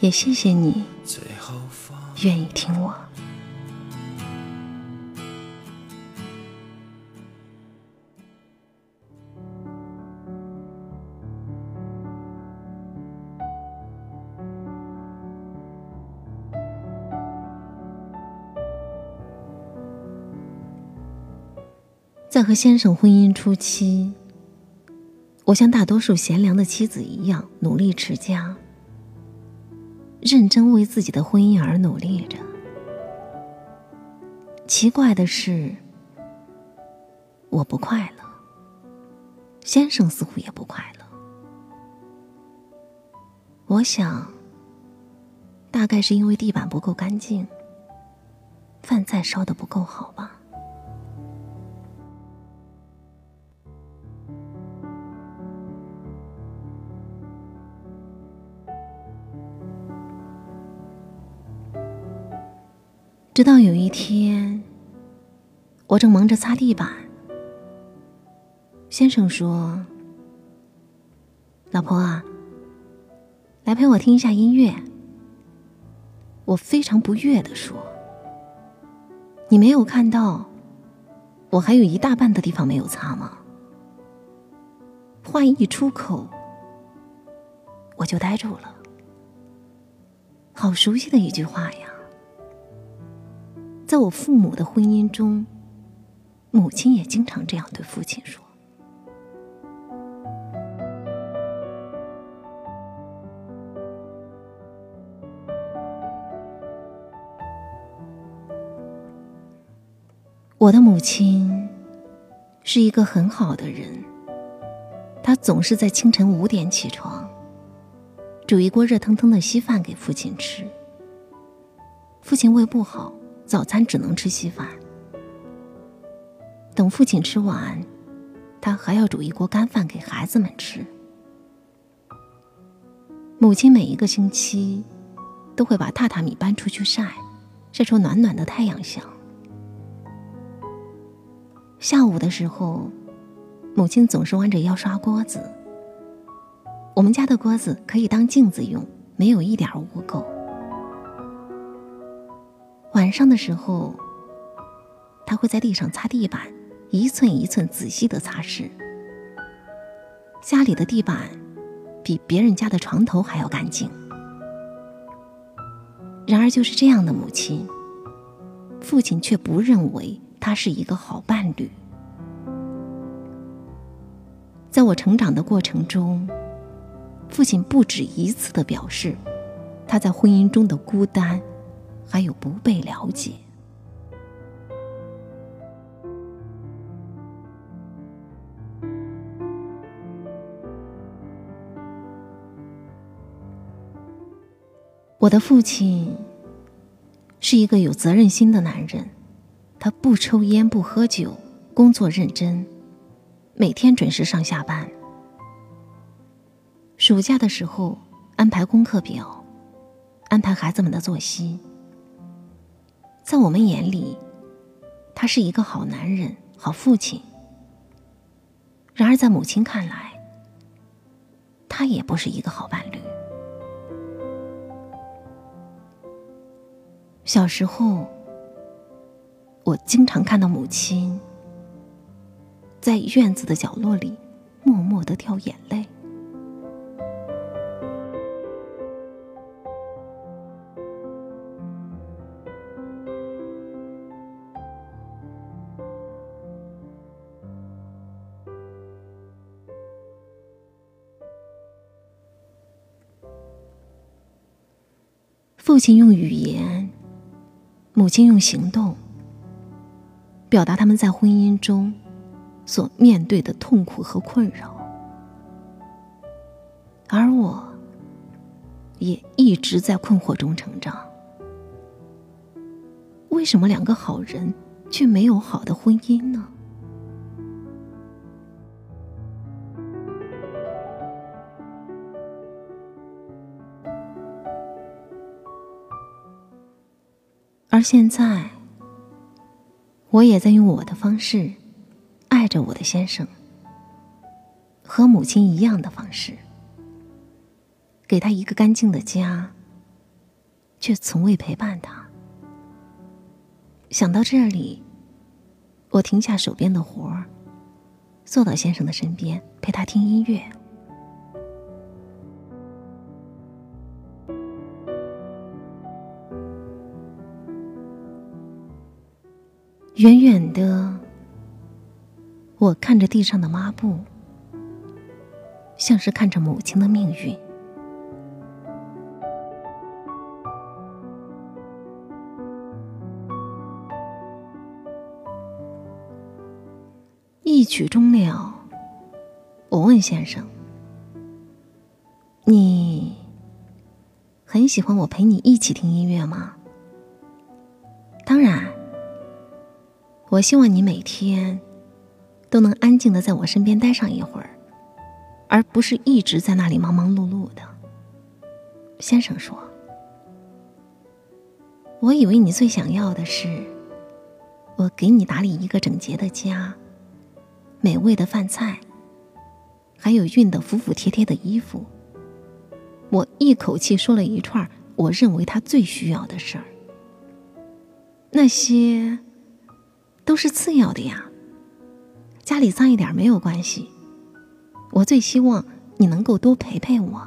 也谢谢你愿意听我。在和先生婚姻初期，我像大多数贤良的妻子一样努力持家。认真为自己的婚姻而努力着。奇怪的是，我不快乐，先生似乎也不快乐。我想，大概是因为地板不够干净，饭菜烧的不够好吧。直到有一天，我正忙着擦地板，先生说：“老婆啊，来陪我听一下音乐。”我非常不悦的说：“你没有看到，我还有一大半的地方没有擦吗？”话一出口，我就呆住了。好熟悉的一句话呀！在我父母的婚姻中，母亲也经常这样对父亲说：“我的母亲是一个很好的人，她总是在清晨五点起床，煮一锅热腾腾的稀饭给父亲吃。父亲胃不好。”早餐只能吃稀饭，等父亲吃完，他还要煮一锅干饭给孩子们吃。母亲每一个星期都会把榻榻米搬出去晒，晒出暖暖的太阳香。下午的时候，母亲总是弯着腰刷锅子。我们家的锅子可以当镜子用，没有一点污垢。晚上的时候，他会在地上擦地板，一寸一寸仔细的擦拭。家里的地板比别人家的床头还要干净。然而，就是这样的母亲，父亲却不认为他是一个好伴侣。在我成长的过程中，父亲不止一次的表示，他在婚姻中的孤单。还有不被了解。我的父亲是一个有责任心的男人，他不抽烟不喝酒，工作认真，每天准时上下班。暑假的时候安排功课表，安排孩子们的作息。在我们眼里，他是一个好男人、好父亲。然而，在母亲看来，他也不是一个好伴侣。小时候，我经常看到母亲在院子的角落里默默的掉眼泪。父亲用语言，母亲用行动，表达他们在婚姻中所面对的痛苦和困扰，而我也一直在困惑中成长。为什么两个好人却没有好的婚姻呢？而现在，我也在用我的方式爱着我的先生，和母亲一样的方式，给他一个干净的家，却从未陪伴他。想到这里，我停下手边的活儿，坐到先生的身边，陪他听音乐。远远的，我看着地上的抹布，像是看着母亲的命运。一曲终了，我问先生：“你很喜欢我陪你一起听音乐吗？”“当然。”我希望你每天都能安静的在我身边待上一会儿，而不是一直在那里忙忙碌碌的。先生说：“我以为你最想要的是我给你打理一个整洁的家，美味的饭菜，还有熨得服服帖帖的衣服。”我一口气说了一串我认为他最需要的事儿，那些。都是次要的呀。家里脏一点没有关系，我最希望你能够多陪陪我。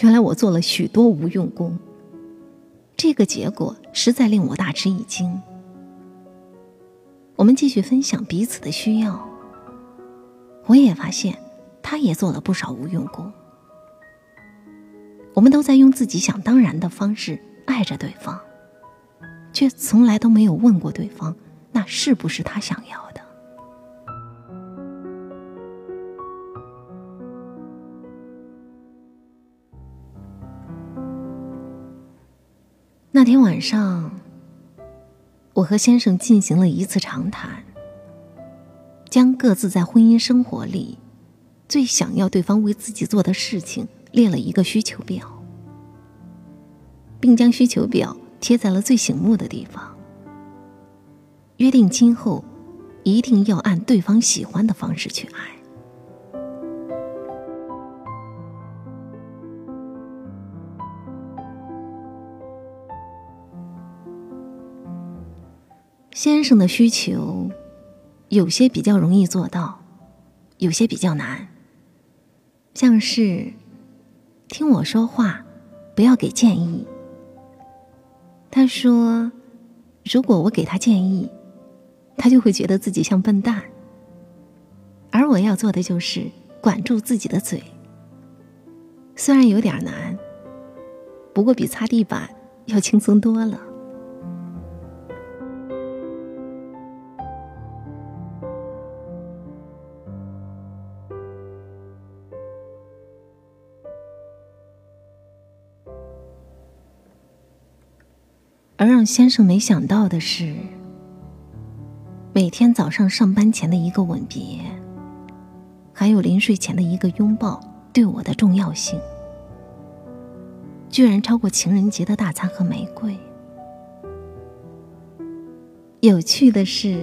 原来我做了许多无用功，这个结果实在令我大吃一惊。我们继续分享彼此的需要，我也发现他也做了不少无用功。我们都在用自己想当然的方式爱着对方。却从来都没有问过对方，那是不是他想要的？那天晚上，我和先生进行了一次长谈，将各自在婚姻生活里最想要对方为自己做的事情列了一个需求表，并将需求表。贴在了最醒目的地方，约定今后一定要按对方喜欢的方式去爱。先生的需求有些比较容易做到，有些比较难，像是听我说话，不要给建议。他说：“如果我给他建议，他就会觉得自己像笨蛋。而我要做的就是管住自己的嘴。虽然有点难，不过比擦地板要轻松多了。”让先生没想到的是，每天早上上班前的一个吻别，还有临睡前的一个拥抱，对我的重要性，居然超过情人节的大餐和玫瑰。有趣的是，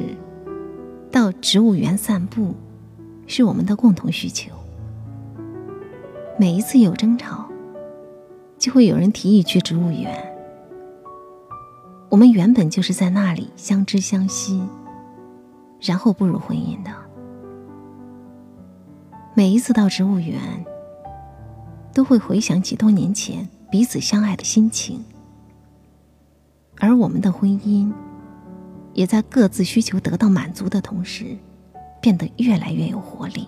到植物园散步，是我们的共同需求。每一次有争吵，就会有人提议去植物园。我们原本就是在那里相知相惜，然后步入婚姻的。每一次到植物园，都会回想起多年前彼此相爱的心情，而我们的婚姻，也在各自需求得到满足的同时，变得越来越有活力。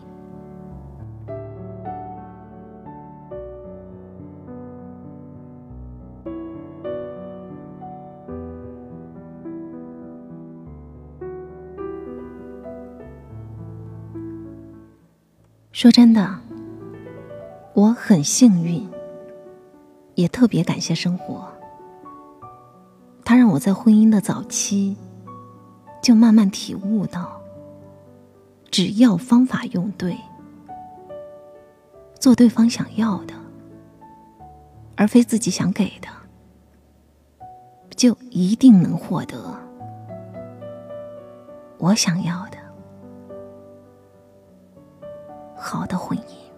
说真的，我很幸运，也特别感谢生活，它让我在婚姻的早期就慢慢体悟到，只要方法用对，做对方想要的，而非自己想给的，就一定能获得我想要的。好的婚姻。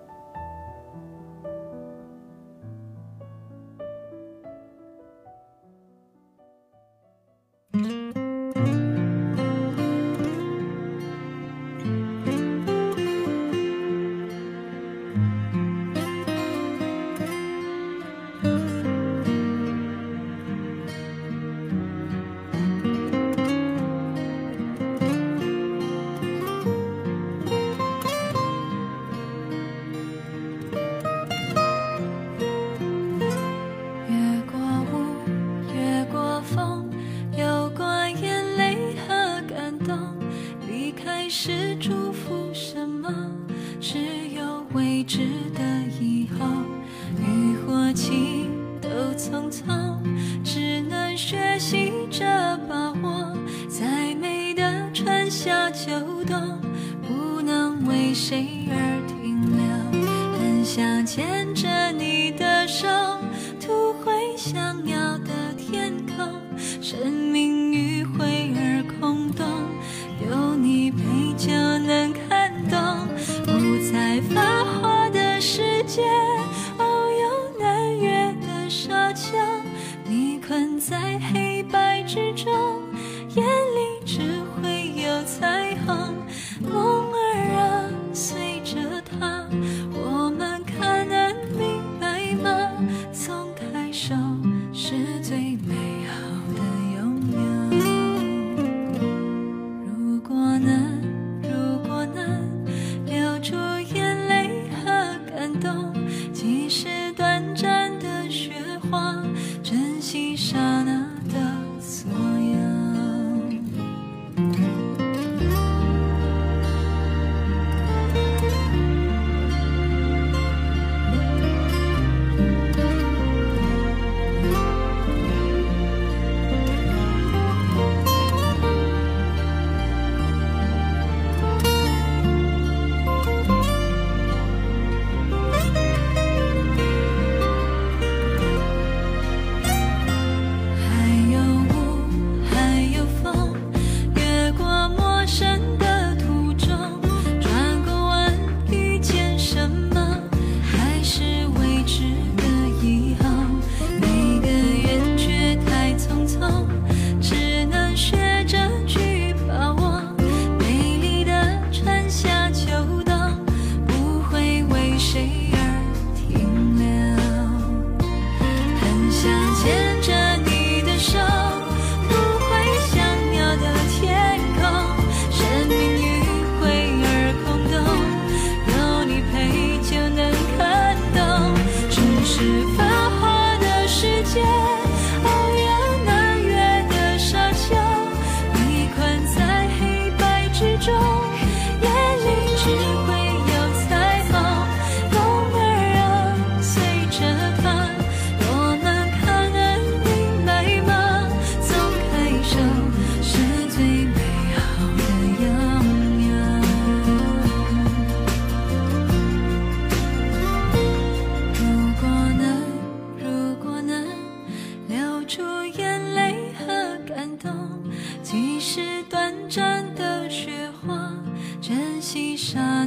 谁而停留？很想牵着你的手，图回想要的天空。生命迂回而空洞，有你陪就能看懂。五彩繁华的世界，哦，有难越的沙丘。你困在黑短暂的雪花，珍惜上。